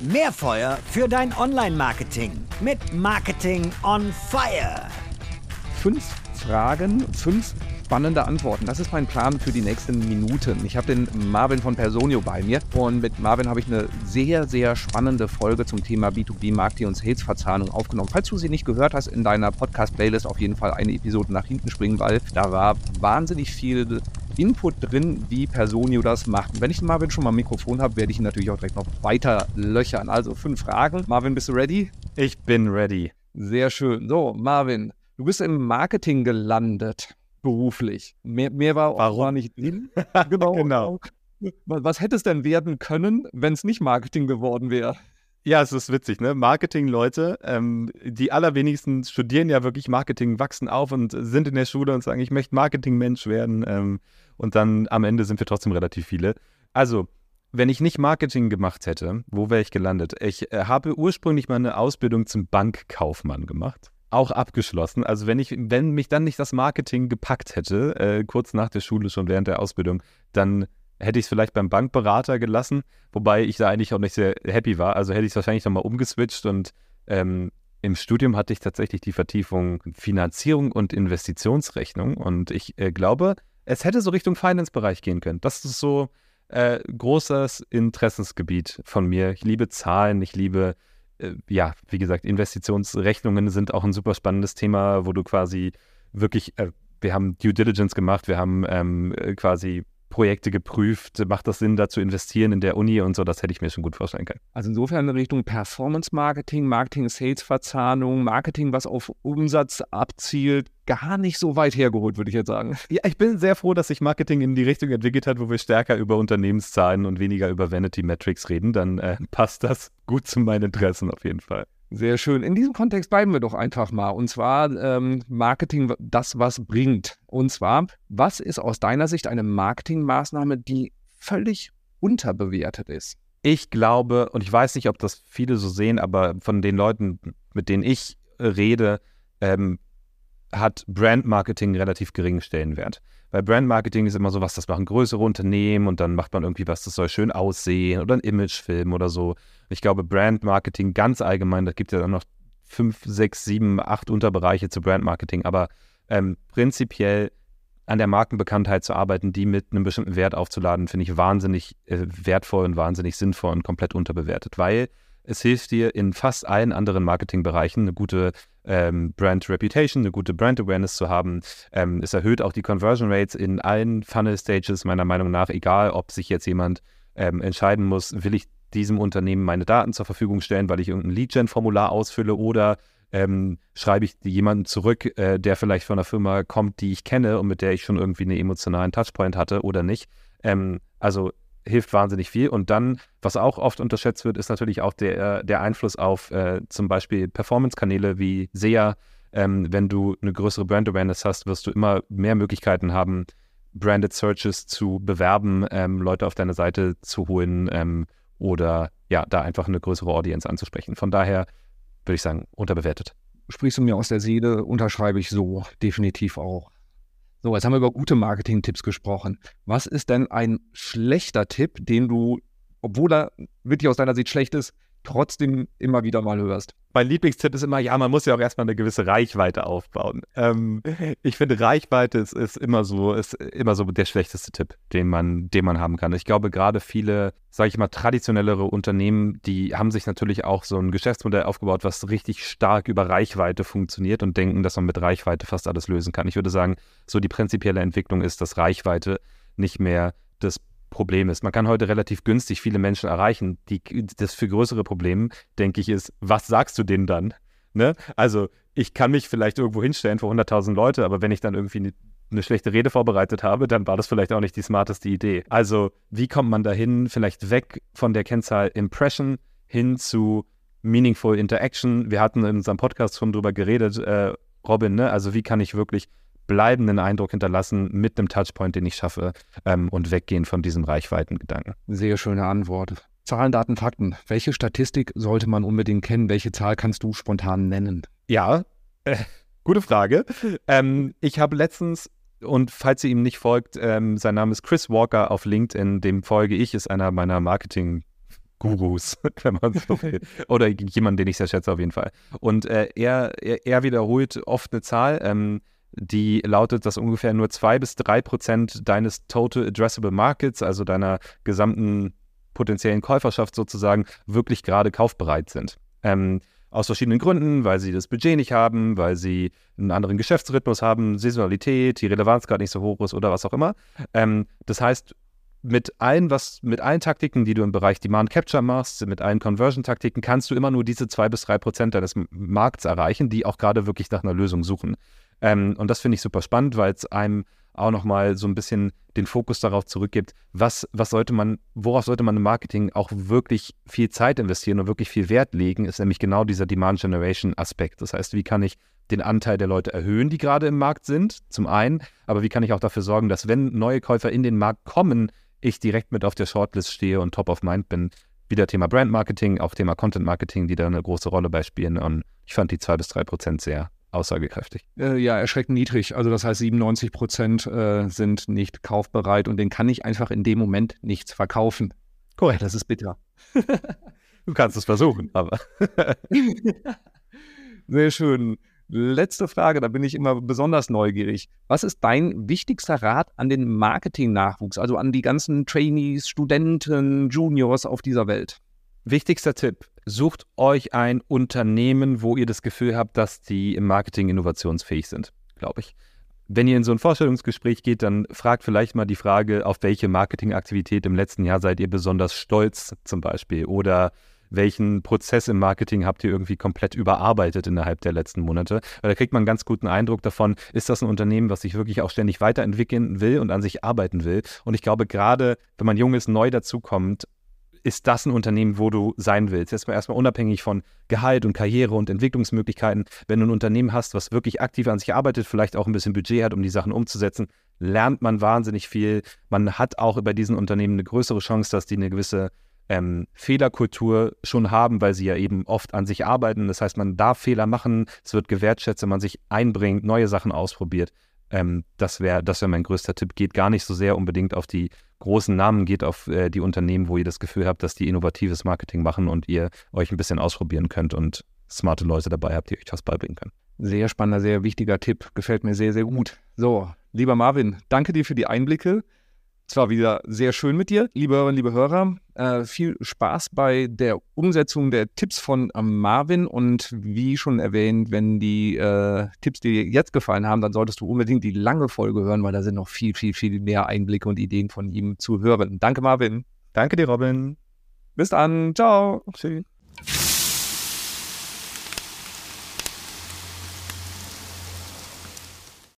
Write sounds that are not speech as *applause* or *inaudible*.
Mehr Feuer für dein Online-Marketing mit Marketing on Fire. Fünf Fragen, fünf spannende Antworten. Das ist mein Plan für die nächsten Minuten. Ich habe den Marvin von Personio bei mir und mit Marvin habe ich eine sehr, sehr spannende Folge zum Thema B2B Marketing und Sales Verzahnung aufgenommen. Falls du sie nicht gehört hast, in deiner Podcast-Playlist auf jeden Fall eine Episode nach hinten springen, weil da war wahnsinnig viel Input drin, wie Personio das macht. wenn ich Marvin schon mal ein Mikrofon habe, werde ich ihn natürlich auch direkt noch weiter löchern. Also fünf Fragen. Marvin, bist du ready? Ich bin ready. Sehr schön. So, Marvin, du bist im Marketing gelandet beruflich. Mehr, mehr war, Warum? war nicht drin. *laughs* genau. genau. Was hätte es denn werden können, wenn es nicht Marketing geworden wäre? Ja, es ist witzig, ne? Marketing-Leute, ähm, die allerwenigsten studieren ja wirklich Marketing, wachsen auf und sind in der Schule und sagen, ich möchte Marketing-Mensch werden. Ähm, und dann am Ende sind wir trotzdem relativ viele. Also, wenn ich nicht Marketing gemacht hätte, wo wäre ich gelandet? Ich äh, habe ursprünglich mal eine Ausbildung zum Bankkaufmann gemacht auch abgeschlossen. Also wenn ich, wenn mich dann nicht das Marketing gepackt hätte, äh, kurz nach der Schule schon während der Ausbildung, dann hätte ich es vielleicht beim Bankberater gelassen, wobei ich da eigentlich auch nicht sehr happy war. Also hätte ich es wahrscheinlich nochmal umgeswitcht und ähm, im Studium hatte ich tatsächlich die Vertiefung Finanzierung und Investitionsrechnung und ich äh, glaube, es hätte so Richtung Finance-Bereich gehen können. Das ist so äh, großes Interessensgebiet von mir. Ich liebe Zahlen, ich liebe äh, ja, wie gesagt, Investitionsrechnungen sind auch ein super spannendes Thema, wo du quasi wirklich, äh, wir haben Due Diligence gemacht, wir haben ähm, äh, quasi Projekte geprüft, macht das Sinn, da zu investieren in der Uni und so, das hätte ich mir schon gut vorstellen können. Also insofern in Richtung Performance Marketing, Marketing Sales Verzahnung, Marketing, was auf Umsatz abzielt, gar nicht so weit hergeholt, würde ich jetzt sagen. Ja, ich bin sehr froh, dass sich Marketing in die Richtung entwickelt hat, wo wir stärker über Unternehmenszahlen und weniger über Vanity Metrics reden, dann äh, *laughs* passt das gut zu meinen Interessen auf jeden Fall. Sehr schön. In diesem Kontext bleiben wir doch einfach mal. Und zwar ähm, Marketing, das was bringt. Und zwar, was ist aus deiner Sicht eine Marketingmaßnahme, die völlig unterbewertet ist? Ich glaube, und ich weiß nicht, ob das viele so sehen, aber von den Leuten, mit denen ich rede, ähm, hat Brandmarketing relativ geringen Stellenwert. Weil Brandmarketing ist immer so was, das machen größere Unternehmen und dann macht man irgendwie was, das soll schön aussehen oder ein Imagefilm oder so. Ich glaube, Brandmarketing ganz allgemein, da gibt es ja dann noch fünf, sechs, sieben, acht Unterbereiche zu Brandmarketing, aber ähm, prinzipiell an der Markenbekanntheit zu arbeiten, die mit einem bestimmten Wert aufzuladen, finde ich wahnsinnig äh, wertvoll und wahnsinnig sinnvoll und komplett unterbewertet, weil es hilft dir in fast allen anderen Marketingbereichen eine gute ähm, Brand Reputation, eine gute Brand Awareness zu haben. Ähm, es erhöht auch die Conversion Rates in allen Funnel Stages, meiner Meinung nach, egal ob sich jetzt jemand ähm, entscheiden muss, will ich diesem Unternehmen meine Daten zur Verfügung stellen, weil ich irgendein Lead-Gen-Formular ausfülle oder ähm, schreibe ich jemanden zurück, äh, der vielleicht von einer Firma kommt, die ich kenne und mit der ich schon irgendwie einen emotionalen Touchpoint hatte oder nicht. Ähm, also hilft wahnsinnig viel. Und dann, was auch oft unterschätzt wird, ist natürlich auch der, der Einfluss auf äh, zum Beispiel Performance-Kanäle wie SEA. Ähm, wenn du eine größere Brand Awareness hast, wirst du immer mehr Möglichkeiten haben, Branded Searches zu bewerben, ähm, Leute auf deine Seite zu holen ähm, oder ja, da einfach eine größere Audience anzusprechen. Von daher würde ich sagen, unterbewertet. Sprichst du mir aus der Seele, unterschreibe ich so definitiv auch. So, jetzt haben wir über gute Marketing-Tipps gesprochen. Was ist denn ein schlechter Tipp, den du, obwohl er wirklich aus deiner Sicht schlecht ist, trotzdem immer wieder mal hörst? Mein Lieblingstipp ist immer, ja, man muss ja auch erstmal eine gewisse Reichweite aufbauen. Ähm, *laughs* ich finde, Reichweite ist, ist, immer so, ist immer so der schlechteste Tipp, den man, den man haben kann. Ich glaube, gerade viele, sage ich mal, traditionellere Unternehmen, die haben sich natürlich auch so ein Geschäftsmodell aufgebaut, was richtig stark über Reichweite funktioniert und denken, dass man mit Reichweite fast alles lösen kann. Ich würde sagen, so die prinzipielle Entwicklung ist, dass Reichweite nicht mehr das Problem ist. Man kann heute relativ günstig viele Menschen erreichen. Die, das für größere Problem, denke ich, ist, was sagst du denen dann? Ne? Also, ich kann mich vielleicht irgendwo hinstellen für 100.000 Leute, aber wenn ich dann irgendwie eine, eine schlechte Rede vorbereitet habe, dann war das vielleicht auch nicht die smarteste Idee. Also, wie kommt man dahin? Vielleicht weg von der Kennzahl Impression hin zu Meaningful Interaction. Wir hatten in unserem Podcast schon drüber geredet, äh, Robin, ne? Also, wie kann ich wirklich bleibenden Eindruck hinterlassen mit dem Touchpoint, den ich schaffe ähm, und weggehen von diesem Reichweitengedanken. Sehr schöne Antwort. Zahlen, Daten, Fakten. Welche Statistik sollte man unbedingt kennen? Welche Zahl kannst du spontan nennen? Ja, äh, gute Frage. Ähm, ich habe letztens und falls ihr ihm nicht folgt, ähm, sein Name ist Chris Walker auf LinkedIn, dem folge ich, ist einer meiner Marketing Gurus, *laughs* wenn man so will. Oder jemand, den ich sehr schätze auf jeden Fall. Und äh, er, er, er, wiederholt oft eine Zahl, ähm, die lautet, dass ungefähr nur zwei bis drei Prozent deines Total Addressable Markets, also deiner gesamten potenziellen Käuferschaft sozusagen, wirklich gerade kaufbereit sind. Ähm, aus verschiedenen Gründen, weil sie das Budget nicht haben, weil sie einen anderen Geschäftsrhythmus haben, Saisonalität, die Relevanz gerade nicht so hoch ist oder was auch immer. Ähm, das heißt, mit allen, was, mit allen Taktiken, die du im Bereich Demand Capture machst, mit allen Conversion-Taktiken, kannst du immer nur diese zwei bis drei Prozent deines Markts erreichen, die auch gerade wirklich nach einer Lösung suchen. Ähm, und das finde ich super spannend, weil es einem auch nochmal so ein bisschen den Fokus darauf zurückgibt, was, was sollte man, worauf sollte man im Marketing auch wirklich viel Zeit investieren und wirklich viel Wert legen, ist nämlich genau dieser Demand Generation Aspekt. Das heißt, wie kann ich den Anteil der Leute erhöhen, die gerade im Markt sind, zum einen, aber wie kann ich auch dafür sorgen, dass wenn neue Käufer in den Markt kommen, ich direkt mit auf der Shortlist stehe und top of mind bin. Wieder Thema Brand Marketing, auch Thema Content Marketing, die da eine große Rolle bei spielen. Und ich fand die zwei bis drei Prozent sehr aussagekräftig. Äh, ja, erschreckend niedrig. Also das heißt, 97 Prozent äh, sind nicht kaufbereit und den kann ich einfach in dem Moment nichts verkaufen. Korrekt. Das ist bitter. *laughs* du kannst es versuchen, aber. *laughs* Sehr schön. Letzte Frage, da bin ich immer besonders neugierig. Was ist dein wichtigster Rat an den Marketing-Nachwuchs, also an die ganzen Trainees, Studenten, Juniors auf dieser Welt? Wichtigster Tipp, sucht euch ein Unternehmen, wo ihr das Gefühl habt, dass die im Marketing innovationsfähig sind, glaube ich. Wenn ihr in so ein Vorstellungsgespräch geht, dann fragt vielleicht mal die Frage, auf welche Marketingaktivität im letzten Jahr seid ihr besonders stolz zum Beispiel oder welchen Prozess im Marketing habt ihr irgendwie komplett überarbeitet innerhalb der letzten Monate. Weil da kriegt man einen ganz guten Eindruck davon, ist das ein Unternehmen, was sich wirklich auch ständig weiterentwickeln will und an sich arbeiten will. Und ich glaube, gerade wenn man jung ist, neu dazukommt, ist das ein Unternehmen, wo du sein willst. Jetzt mal erstmal unabhängig von Gehalt und Karriere und Entwicklungsmöglichkeiten. Wenn du ein Unternehmen hast, was wirklich aktiv an sich arbeitet, vielleicht auch ein bisschen Budget hat, um die Sachen umzusetzen, lernt man wahnsinnig viel. Man hat auch bei diesen Unternehmen eine größere Chance, dass die eine gewisse ähm, Fehlerkultur schon haben, weil sie ja eben oft an sich arbeiten. Das heißt, man darf Fehler machen, es wird gewertschätzt, wenn man sich einbringt, neue Sachen ausprobiert. Ähm, das wäre das wär mein größter Tipp. Geht gar nicht so sehr unbedingt auf die großen Namen, geht auf äh, die Unternehmen, wo ihr das Gefühl habt, dass die innovatives Marketing machen und ihr euch ein bisschen ausprobieren könnt und smarte Leute dabei habt, die euch was beibringen können. Sehr spannender, sehr wichtiger Tipp. Gefällt mir sehr, sehr gut. So, lieber Marvin, danke dir für die Einblicke. Es war wieder sehr schön mit dir, liebe Hörerinnen, liebe Hörer. Äh, viel Spaß bei der Umsetzung der Tipps von äh, Marvin. Und wie schon erwähnt, wenn die äh, Tipps dir jetzt gefallen haben, dann solltest du unbedingt die lange Folge hören, weil da sind noch viel, viel, viel mehr Einblicke und Ideen von ihm zu hören. Danke, Marvin. Danke dir, Robin. Bis dann. Ciao. Tschüss.